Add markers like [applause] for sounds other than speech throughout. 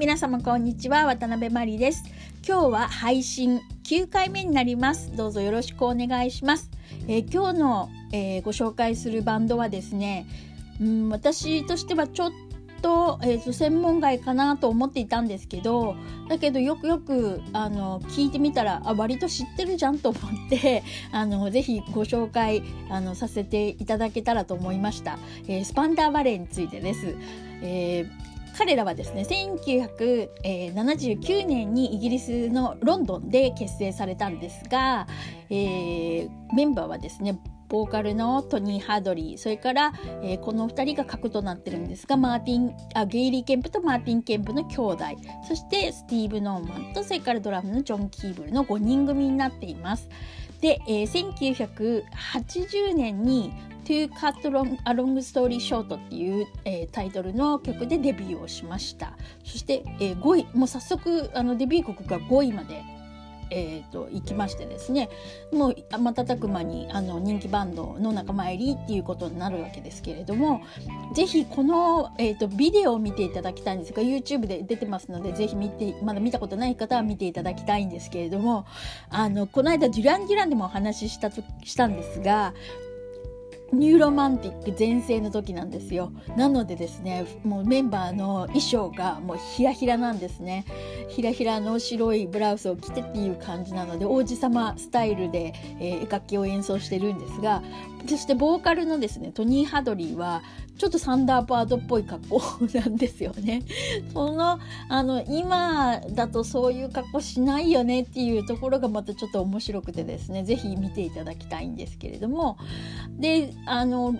皆様こんにちは渡辺真理です。今日は配信9回目になります。どうぞよろしくお願いします、えー、今日の、えー、ご紹介するバンドはですねうん私としてはちょっと,、えーと、専門外かなと思っていたんですけどだけどよくよくあの聞いてみたらあ割と知ってるじゃんと思って [laughs] あのぜひご紹介あのさせていただけたらと思いました、えー、スパンダー・バレーについてです。えー彼らはですね1979年にイギリスのロンドンで結成されたんですが、えー、メンバーはですねボーカルのトニー・ハドリーそれから、えー、この2人が核となってるんですがマーティンあゲイリー・ケンプとマーティン・ケンプの兄弟そしてスティーブ・ノーマンとそれからドラムのジョン・キーブルの5人組になっています。で、えー、1980年に To Cut Long, A Long Story Short っていう、えー、タイトルの曲でデビューをしました。そして、えー、5位もう早速あのデビュー曲が5位までえーと、行きましてですね。もう瞬く間にあの人気バンドの仲間入りっていうことになるわけですけれどもぜひこの、えーと、ビデオを見ていただきたいんですが YouTube で出てますのでぜひ見てまだ見たことない方は見ていただきたいんですけれどもあのこの間デュラン・デュランでもお話ししたしたんですがニューロマンティック全盛の時なんですよ。なのでですねもうメンバーの衣装がもうヒラヒラなんですね。ひらひらの白いブラウスを着てっていう感じなので王子様スタイルで、えー、楽器を演奏してるんですがそしてボーカルのですねトニー・ハドリーはちょっとサンダーバードっぽい格好なんですよね。[laughs] そのあの今だとそういう格好しないよねっていうところがまたちょっと面白くてですね是非見ていただきたいんですけれども。であの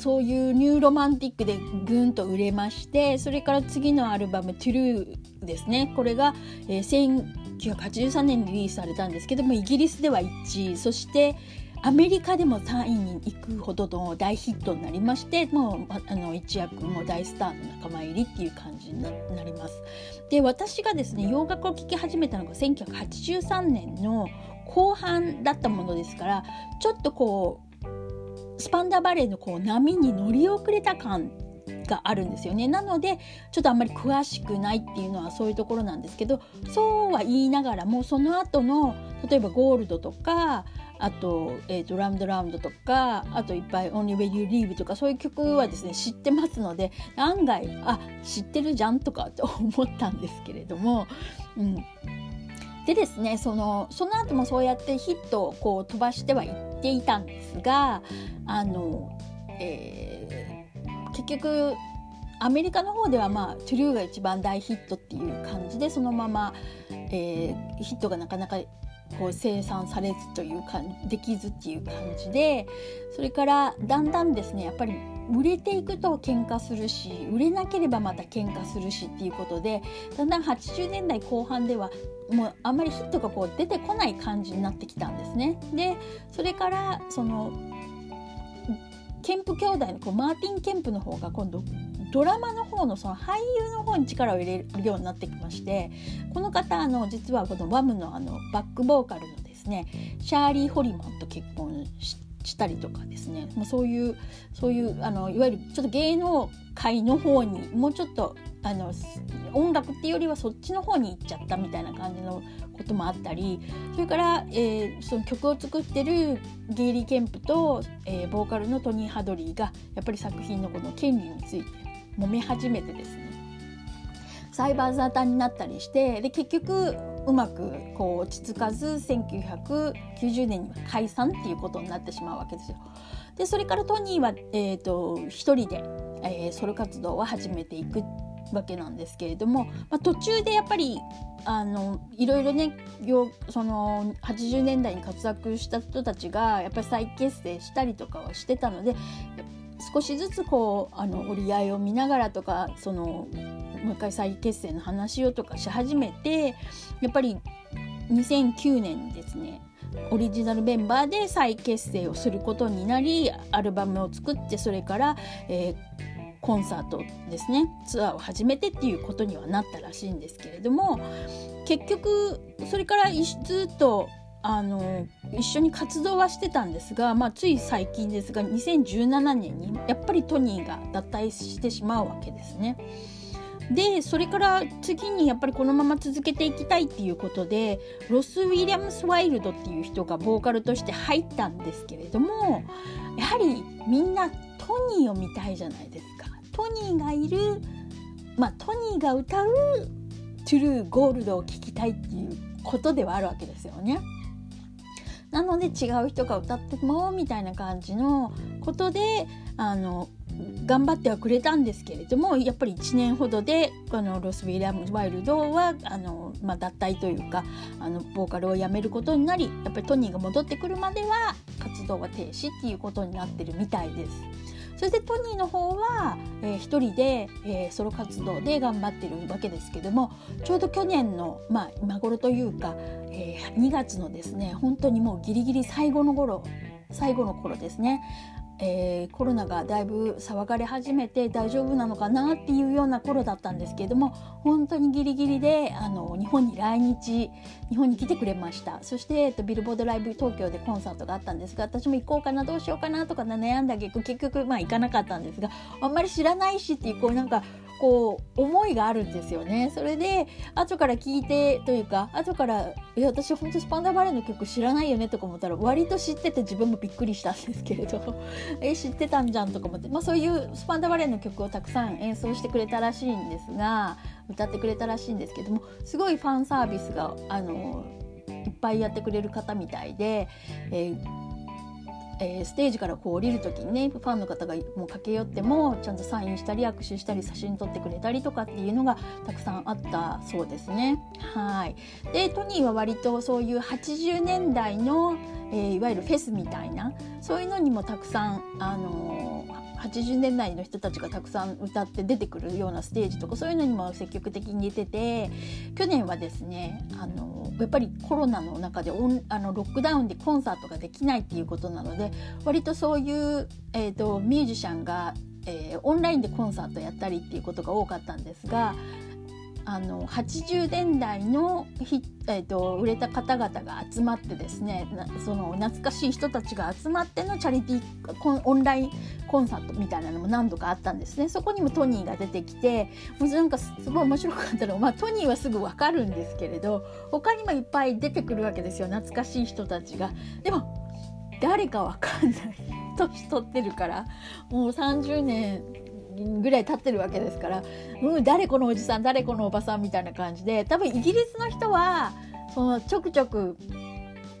そういうニューロマンティックでぐんと売れましてそれから次のアルバム「トゥルーですね。これが、えー、1983年にリリースされたんですけどもイギリスでは1位。そしてアメリカでも3位に行くほどの大ヒットになりましてもうあの一躍もう大スターの仲間入りっていう感じになります。で私がですね洋楽を聴き始めたのが1983年の後半だったものですからちょっとこうスパンダーバレーのこう波に乗り遅れた感があるんですよね。なのでちょっとあんまり詳しくないっていうのはそういうところなんですけどそうは言いながらもその後の例えばゴールドとかあと,、えーと、ラウンドラウンドとかあといっぱい「Only When You Leave」とかそういう曲はですね知ってますので案外あ知ってるじゃんとかっ [laughs] て思ったんですけれども、うん、でですねそのその後もそうやってヒットをこう飛ばしてはいっていたんですがあの、えー、結局アメリカの方ではまあトゥルーが一番大ヒットっていう感じでそのまま、えー、ヒットがなかなかこう生産されずというかできずっていう感じでそれからだんだんですねやっぱり売れていくと喧嘩するし売れなければまた喧嘩するしっていうことでだんだん80年代後半ではもうあんまりヒットがこう出てこない感じになってきたんですね。でそれからそのケンプ兄弟のこうマーティン・ケンプの方が今度ドラマの方のその俳優の方に力を入れるようになってきましてこの方あの実はこのワムのあのバックボーカルのですねシャーリー・ホリマンと結婚したりとかですねもうそういうそういうあのいわゆるちょっと芸能界の方にもうちょっとあの音楽っていうよりはそっちの方に行っちゃったみたいな感じのこともあったりそれから、えー、その曲を作ってるゲイリー・ケンプと、えー、ボーカルのトニー・ハドリーがやっぱり作品のこの権利について揉め始めてですね裁判沙汰になったりしてで結局うまくこう落ち着かず1990年には解散っていうことになってしまうわけですよ。でそれからトニーは、えーと、一人で、えー、ソロ活動を始めていくわけなんですけれども、まあ、途中でやっぱりあのいろいろねその80年代に活躍した人たちがやっぱり再結成したりとかはしてたので少しずつこうあの折り合いを見ながらとかそのもう一回再結成の話をとかし始めてやっぱり2009年にですねオリジナルメンバーで再結成をすることになりアルバムを作ってそれから、えー、コンサートですねツアーを始めてっていうことにはなったらしいんですけれども結局それからずっとあの一緒に活動はしてたんですが、まあ、つい最近ですが2017年にやっぱりトニーが脱退してしまうわけですね。でそれから次にやっぱりこのまま続けていきたいっていうことでロス・ウィリアムス・ワイルドっていう人がボーカルとして入ったんですけれどもやはりみんなトニーを見たいじゃないです。トニーがいる、まあ、トニーが歌う「トゥルーゴールド」を聴きたいっていうことではあるわけですよね。なので違う人が歌ってもみたいな感じのことであの頑張ってはくれたんですけれどもやっぱり1年ほどであのロス・ウィリアム・ワイルドはあの、まあ、脱退というかあのボーカルを辞めることになりやっぱりトニーが戻ってくるまでは活動は停止っていうことになってるみたいです。それでトニーの方は、えー、一人で、えー、ソロ活動で頑張ってるわけですけどもちょうど去年の、まあ、今頃というか、えー、2月のですね本当にもうギリギリ最後の頃最後の頃ですね。えー、コロナがだいぶ騒がれ始めて大丈夫なのかなっていうような頃だったんですけれども本当にギリギリであの日本に来日日本に来てくれました。そして、えっと、ビルボードライブ東京でコンサートがあったんですが私も行こうかなどうしようかなとか悩んだ結局結局まあ行かなかったんですがあんまり知らないしっていうこうなんかこう思いがあるんですよね。それで後から聞いてというか後から「え私本当スパンダバレーの曲知らないよね」とか思ったら割と知ってて自分もびっくりしたんですけれど「[laughs] え知ってたんじゃん」とか思って、まあ、そういうスパンダバレーの曲をたくさん演奏してくれたらしいんですが歌ってくれたらしいんですけどもすごいファンサービスがあのいっぱいやってくれる方みたいで、えーえー、ステージからこう降りる時にねファンの方がもう駆け寄ってもちゃんとサインしたり握手したり写真撮ってくれたりとかっていうのがたくさんあったそうですね。はいでトニーは割とそういう80年代の、えー、いわゆるフェスみたいなそういうのにもたくさん、あのー80年代の人たちがたくさん歌って出てくるようなステージとかそういうのにも積極的に出てて去年はですねあのやっぱりコロナの中でオンあのロックダウンでコンサートができないっていうことなので割とそういう、えーと、ミュージシャンが、えー、オンラインでコンサートやったりっていうことが多かったんですがあの80年代の、えーと、売れた方々が集まってですねその懐かしい人たちが集まってのチャリティーオンラインコンサートみたいなのも何度かあったんですねそこにもトニーが出てきてもうなんかすごい面白かったのが、まあ、トニーはすぐ分かるんですけれど他にもいっぱい出てくるわけですよ懐かしい人たちが。でも誰か分かんない年取ってるからもう30年ぐらい経ってるわけですから、うん、誰このおじさん誰このおばさんみたいな感じで多分イギリスの人はそのちょくちょく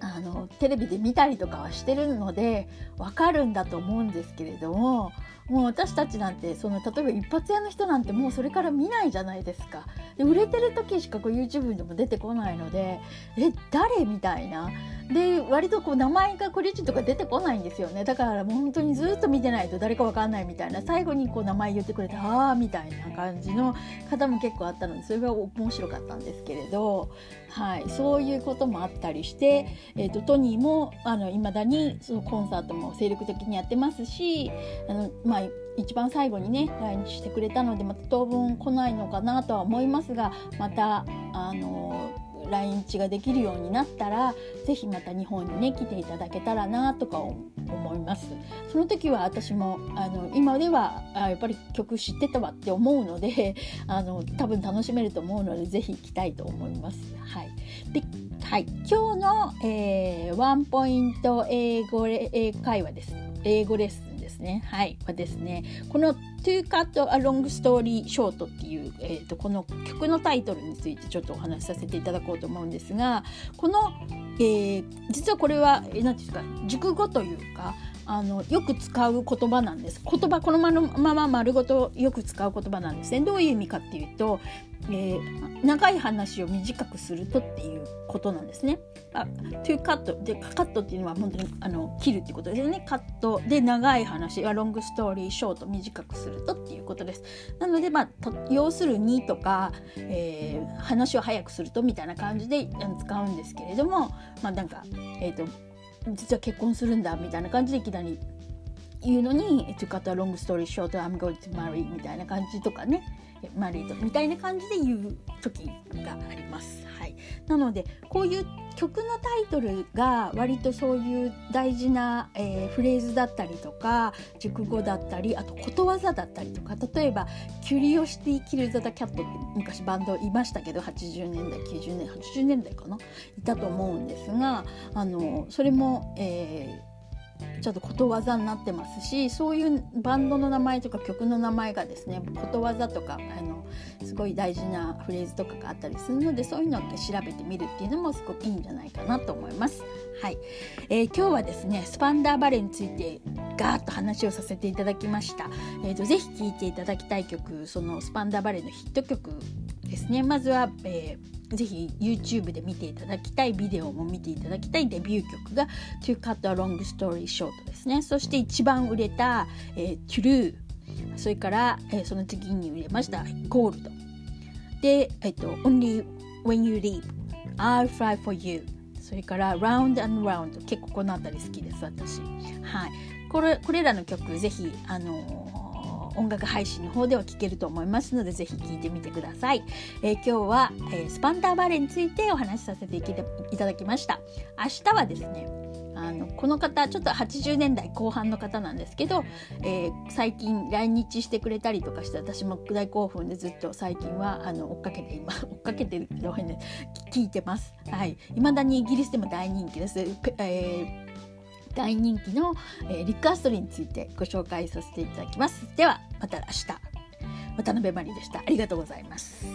あのテレビで見たりとかはしてるのでわかるんだと思うんですけれどももう私たちなんてその例えば一発屋の人なんてもうそれから見ないじゃないですか。で売れてる時しかこう YouTube でも出てこないのでえ誰みたいな？で割とこう名前がクレジットが出てこないんですよねだからもう本当にずっと見てないと誰かわかんないみたいな最後にこう名前言ってくれてああみたいな感じの方も結構あったのでそれが面白かったんですけれど、はい、そういうこともあったりして、えーと、トニーもいまだにそのコンサートも精力的にやってますしあの、まあ、一番最後にね来日してくれたのでまた当分来ないのかなとは思いますがまたあの来日ができるようになったら是非また日本にね来ていただけたらなとか思いますその時は私もあの今ではあやっぱり曲知ってたわって思うので [laughs] あの多分楽しめると思うので是非行きたいと思います。はい、ではい、今日の、えー、ワンポイント英語英会話です。英語レッスンですね。はい。はですね、この To Cut a Long Story Short っていう、えーと、この曲のタイトルについてちょっとお話しさせていただこうと思うんですが、この、えー、実はこれは、えー、なんていうか、熟語というか、あのよく使う言葉なんです。言葉このまま丸ごとよく使う言葉なんですね。どういう意味かっていうと、えー、長い話を短くするとっていうことなんですね。あ to cut でカットっていうのは本当にあの切るっていうことですよね。カットで長い話はロングストーリーショート短くするとっていうことです。なのでまあ要するにとか、えー、話を早くするとみたいな感じで使うんですけれどもまあなんかえっ、ー、と実は結婚するんだみたいな感じでいきなりいうのに「To cut a long story short I'm going to marry」みたいな感じとかね。マリードみたいな感じで言う時があります。はい、なのでこういう曲のタイトルが割とそういう大事な、えー、フレーズだったりとか熟語だったりあとことわざだったりとか例えば「キュリオシティ・キル・ザ・ダ・キャット」って昔バンドいましたけど80年代90年80年代かな？いたと思うんですがあのそれも、えーちょっとことわざになってますしそういうバンドの名前とか曲の名前がですねことわざとかあのすごい大事なフレーズとかがあったりするのでそういうのって調べてみるっていうのもすごくいいんじゃないかなと思います。はい、えー、今日はですねスパンダーバレーについてガーッと話をさせていただきました。えーと、ぜひ聴いていただきたい曲そのスパンダーバレーのヒット曲ですねまずは、えーぜひ YouTube で見ていただきたいビデオも見ていただきたいデビュー曲が To Cut a Long Story Short ですね。そして一番売れた、えー、True それから、えー、その次に売れました Gold で、えっ、ー、と Only When You Leave I'll Fly For You それから Round and Round 結構この辺り好きです私。はい。これこれらの曲ぜひあの音楽配信の方では聴けると思いますのでぜひ聴いてみてください、えー、今日は、えー、スパンターバレーについてお話しさせていただきました明日はですねあのこの方ちょっと80年代後半の方なんですけど、えー、最近来日してくれたりとかして私も大興奮でずっと最近はあの追っかけて今 [laughs] 追っかけてるけど変で聞いてます。はい、未だにイギリスでも大人気です。えー大人気の、えー、リック・アストリーについてご紹介させていただきます。ではまた明日。渡辺真理でした。ありがとうございます。